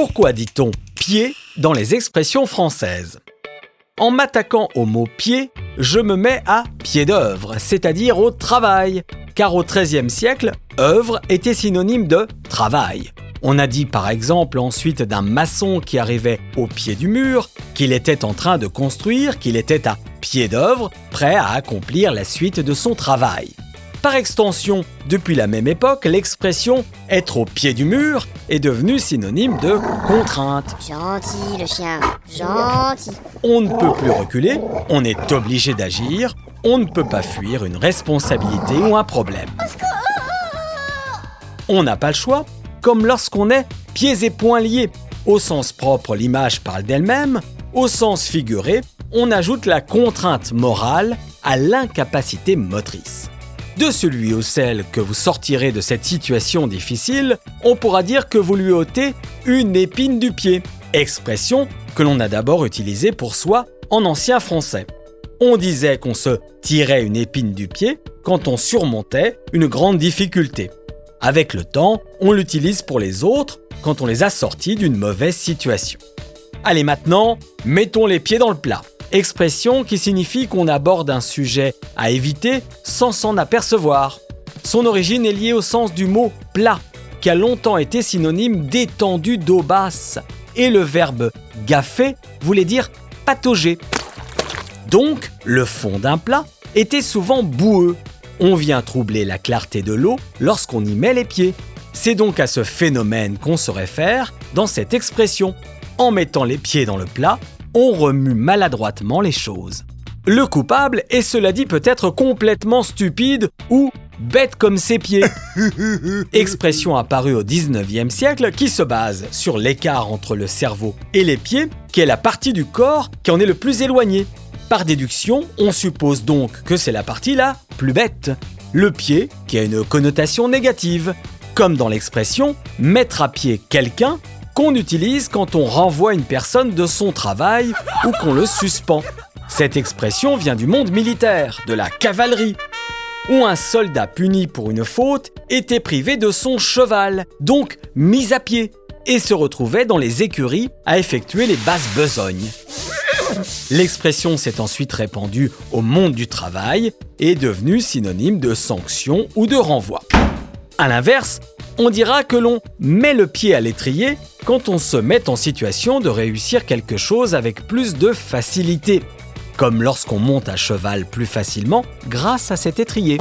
Pourquoi dit-on pied dans les expressions françaises? En m'attaquant au mot pied, je me mets à pied d'œuvre, c'est-à-dire au travail, car au XIIIe siècle, œuvre était synonyme de travail. On a dit par exemple ensuite d'un maçon qui arrivait au pied du mur qu'il était en train de construire, qu'il était à pied d'œuvre, prêt à accomplir la suite de son travail. Par extension, depuis la même époque, l'expression être au pied du mur est devenue synonyme de contrainte. Gentil le chien, gentil. On ne peut plus reculer, on est obligé d'agir, on ne peut pas fuir une responsabilité ou un problème. On n'a pas le choix, comme lorsqu'on est pieds et poings liés. Au sens propre, l'image parle d'elle-même, au sens figuré, on ajoute la contrainte morale à l'incapacité motrice de celui ou celle que vous sortirez de cette situation difficile, on pourra dire que vous lui ôtez une épine du pied, expression que l'on a d'abord utilisée pour soi en ancien français. On disait qu'on se tirait une épine du pied quand on surmontait une grande difficulté. Avec le temps, on l'utilise pour les autres quand on les a sortis d'une mauvaise situation. Allez maintenant, mettons les pieds dans le plat expression qui signifie qu'on aborde un sujet à éviter sans s'en apercevoir. Son origine est liée au sens du mot plat, qui a longtemps été synonyme d'étendue d'eau basse, et le verbe gaffer voulait dire patauger. Donc, le fond d'un plat était souvent boueux. On vient troubler la clarté de l'eau lorsqu'on y met les pieds. C'est donc à ce phénomène qu'on se réfère dans cette expression. En mettant les pieds dans le plat, on remue maladroitement les choses. Le coupable est cela dit peut-être complètement stupide ou bête comme ses pieds. Expression apparue au 19e siècle qui se base sur l'écart entre le cerveau et les pieds, qui est la partie du corps qui en est le plus éloignée. Par déduction, on suppose donc que c'est la partie la plus bête, le pied qui a une connotation négative, comme dans l'expression mettre à pied quelqu'un qu'on utilise quand on renvoie une personne de son travail ou qu'on le suspend. Cette expression vient du monde militaire, de la cavalerie, où un soldat puni pour une faute était privé de son cheval, donc mis à pied, et se retrouvait dans les écuries à effectuer les basses besognes. L'expression s'est ensuite répandue au monde du travail et est devenue synonyme de sanction ou de renvoi. A l'inverse, on dira que l'on met le pied à l'étrier quand on se met en situation de réussir quelque chose avec plus de facilité, comme lorsqu'on monte à cheval plus facilement grâce à cet étrier.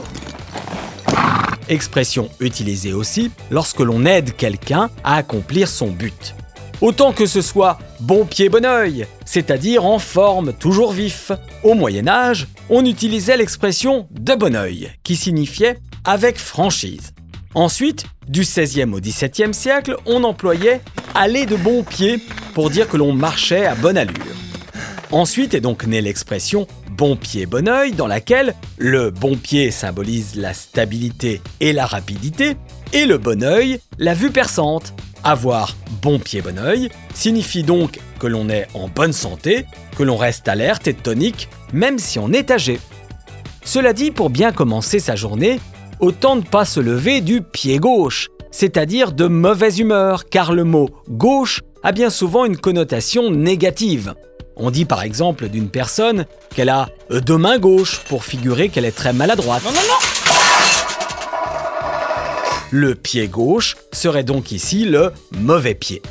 Expression utilisée aussi lorsque l'on aide quelqu'un à accomplir son but. Autant que ce soit bon pied bon oeil, c'est-à-dire en forme, toujours vif. Au Moyen Âge, on utilisait l'expression de bon oeil, qui signifiait avec franchise. Ensuite, du XVIe au XVIIe siècle, on employait aller de bon pied pour dire que l'on marchait à bonne allure. Ensuite est donc née l'expression bon pied bon oeil dans laquelle le bon pied symbolise la stabilité et la rapidité et le bon oeil la vue perçante. Avoir bon pied bon oeil signifie donc que l'on est en bonne santé, que l'on reste alerte et tonique même si on est âgé. Cela dit, pour bien commencer sa journée, autant ne pas se lever du pied gauche, c'est-à-dire de mauvaise humeur, car le mot gauche a bien souvent une connotation négative. On dit par exemple d'une personne qu'elle a deux mains gauches pour figurer qu'elle est très maladroite. Non, non, non le pied gauche serait donc ici le mauvais pied.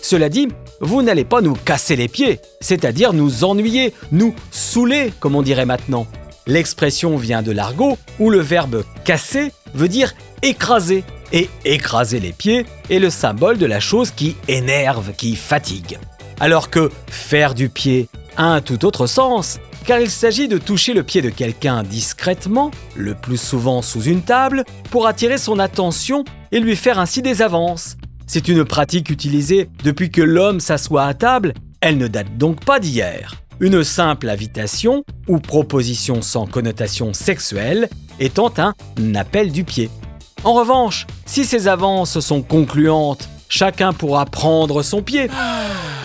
Cela dit, vous n'allez pas nous casser les pieds, c'est-à-dire nous ennuyer, nous saouler, comme on dirait maintenant. L'expression vient de l'argot où le verbe casser veut dire écraser. Et écraser les pieds est le symbole de la chose qui énerve, qui fatigue. Alors que faire du pied a un tout autre sens, car il s'agit de toucher le pied de quelqu'un discrètement, le plus souvent sous une table, pour attirer son attention et lui faire ainsi des avances. C'est une pratique utilisée depuis que l'homme s'assoit à table, elle ne date donc pas d'hier. Une simple invitation ou proposition sans connotation sexuelle étant un appel du pied. En revanche, si ces avances sont concluantes, chacun pourra prendre son pied,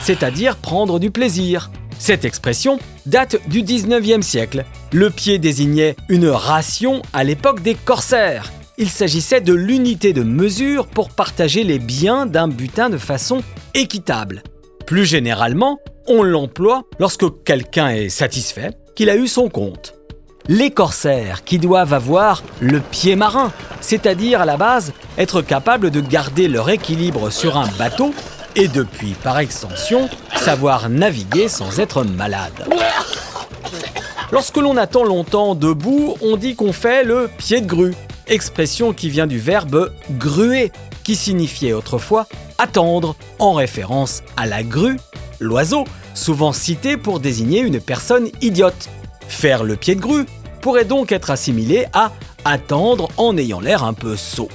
c'est-à-dire prendre du plaisir. Cette expression date du 19e siècle. Le pied désignait une ration à l'époque des corsaires, il s'agissait de l'unité de mesure pour partager les biens d'un butin de façon équitable. Plus généralement, on l'emploie lorsque quelqu'un est satisfait qu'il a eu son compte. Les corsaires qui doivent avoir le pied marin, c'est-à-dire à la base être capables de garder leur équilibre sur un bateau et depuis par extension savoir naviguer sans être malade. Lorsque l'on attend longtemps debout, on dit qu'on fait le pied de grue, expression qui vient du verbe gruer, qui signifiait autrefois attendre, en référence à la grue, l'oiseau, souvent cité pour désigner une personne idiote. Faire le pied de grue pourrait donc être assimilé à attendre en ayant l'air un peu sot.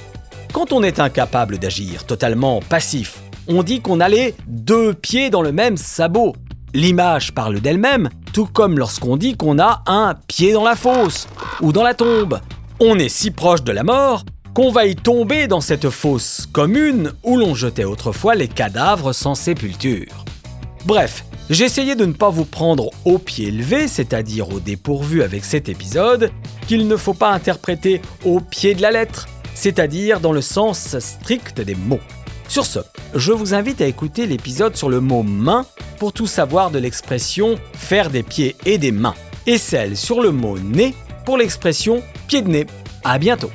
Quand on est incapable d'agir, totalement passif, on dit qu'on a les deux pieds dans le même sabot. L'image parle d'elle-même, tout comme lorsqu'on dit qu'on a un pied dans la fosse ou dans la tombe. On est si proche de la mort qu'on va y tomber dans cette fosse commune où l'on jetait autrefois les cadavres sans sépulture. Bref, essayé de ne pas vous prendre au pied levé, c'est-à-dire au dépourvu avec cet épisode, qu'il ne faut pas interpréter au pied de la lettre, c'est-à-dire dans le sens strict des mots. Sur ce, je vous invite à écouter l'épisode sur le mot main pour tout savoir de l'expression faire des pieds et des mains, et celle sur le mot nez pour l'expression pied de nez. À bientôt!